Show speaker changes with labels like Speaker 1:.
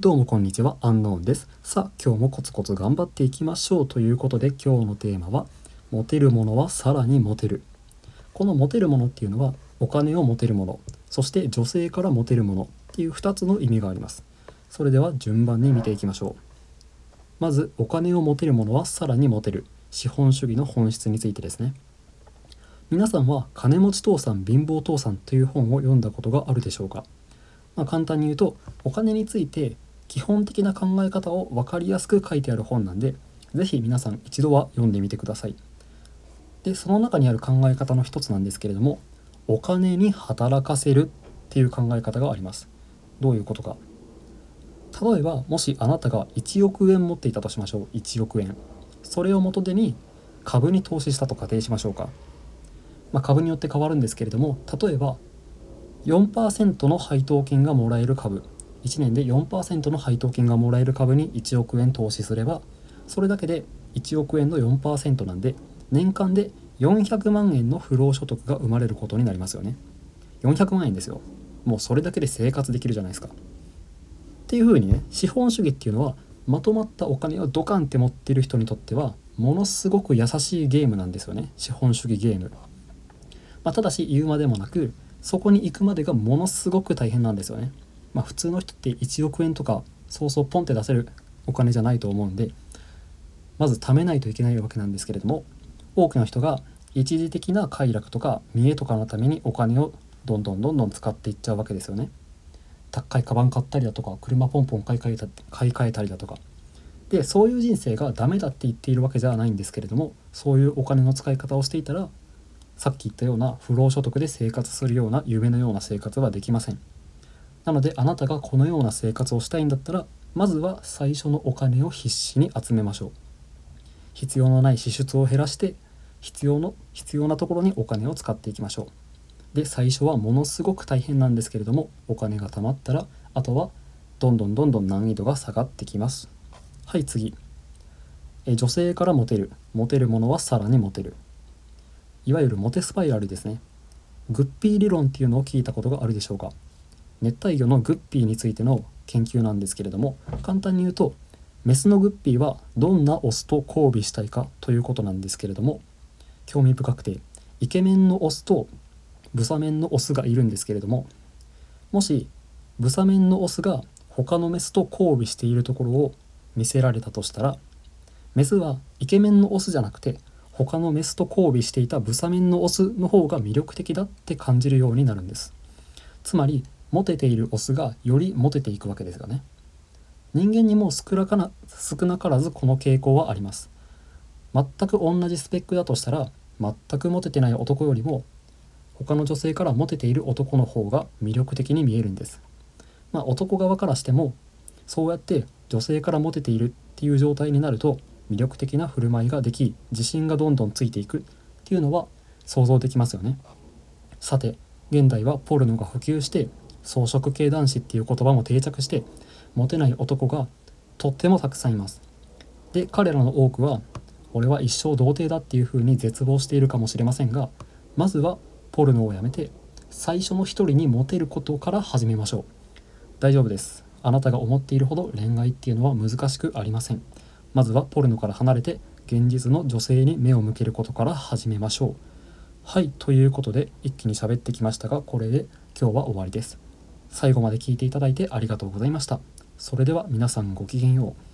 Speaker 1: どうもこんにちは、アンノーンです。さあ、今日もコツコツ頑張っていきましょうということで、今日のテーマは、モテるものはさらにモテる。このモテるものっていうのは、お金をモテるもの、そして女性からモテるものっていう2つの意味があります。それでは順番に見ていきましょう。まず、お金をモテるものはさらにモテる。資本主義の本質についてですね。皆さんは金持ち父さん貧乏父さんという本を読んだことがあるでしょうかまあ、簡単に言うとお金について基本的な考え方を分かりやすく書いてある本なんで是非皆さん一度は読んでみてください。でその中にある考え方の一つなんですけれどもお金に働かせるっていう考え方があります。どういうことか。例えばもしあなたが1億円持っていたとしましょう。1億円。それを元手に株に投資したと仮定しましょうか、まあ、株によって変わるんですけれども例えば4%の配当金がもらえる株。1年で4%の配当金がもらえる株に1億円投資すればそれだけで1億円の4%なんで年間で400万円の不労所得が生まれることになりますよね。400万円ですよ。もうそれだけで生活できるじゃないですか。っていう風にね資本主義っていうのはまとまったお金をドカンって持ってる人にとってはものすごく優しいゲームなんですよね。資本主義ゲーム、まあ、ただし言うまでもなくそこに行くまでがものすごく大変なんですよね。まあ、普通の人って1億円とかそうそうポンって出せるお金じゃないと思うんでまず貯めないといけないわけなんですけれども多くの人が一時的な快楽とか見栄とかのためにお金をどんどんどんどん使っていっちゃうわけですよね。高いカバン買ったりだとか車ポンポン買い替えた買い替えたりだとかでそういう人生がダメだって言っているわけじゃないんですけれどもそういうお金の使い方をしていたらさっき言ったような不労所得で生活するような夢のような生活はできませんなのであなたがこのような生活をしたいんだったらまずは最初のお金を必死に集めましょう。必要のない支出を減らして必要の必要なところにお金を使っていきましょう。で最初はものすごく大変なんですけれどもお金が貯まったらあとはどんどんどんどん難易度が下がってきます。はい次。え女性からモテる。モテるものはさらにモテる。いわゆるモテスパイラルですね。グッピー理論っていうのを聞いたことがあるでしょうか。熱帯魚のグッピーについての研究なんですけれども簡単に言うとメスのグッピーはどんなオスと交尾したいかということなんですけれども興味深くてイケメンのオスとブサメンのオスがいるんですけれどももしブサメンのオスが他のメスと交尾しているところを見せられたとしたらメスはイケメンのオスじゃなくて他のメスと交尾していたブサメンのオスの方が魅力的だって感じるようになるんです。つまりモテているオスがよりモテていくわけですよね。人間にも少なかな少なからずこの傾向はあります。全く同じスペックだとしたら全くモテてない男よりも他の女性からモテている男の方が魅力的に見えるんです。まあ男側からしてもそうやって女性からモテているっていう状態になると魅力的な振る舞いができ自信がどんどんついていくっていうのは想像できますよね。さて現代はポルノが普及して草食系男子っていう言葉も定着してモテない男がとってもたくさんいます。で彼らの多くは俺は一生童貞だっていうふうに絶望しているかもしれませんがまずはポルノをやめて最初の一人にモテることから始めましょう。大丈夫です。あなたが思っているほど恋愛っていうのは難しくありません。まずはポルノから離れて現実の女性に目を向けることから始めましょう。はいということで一気に喋ってきましたがこれで今日は終わりです。最後まで聞いていただいてありがとうございました。それでは皆さんごきげんよう。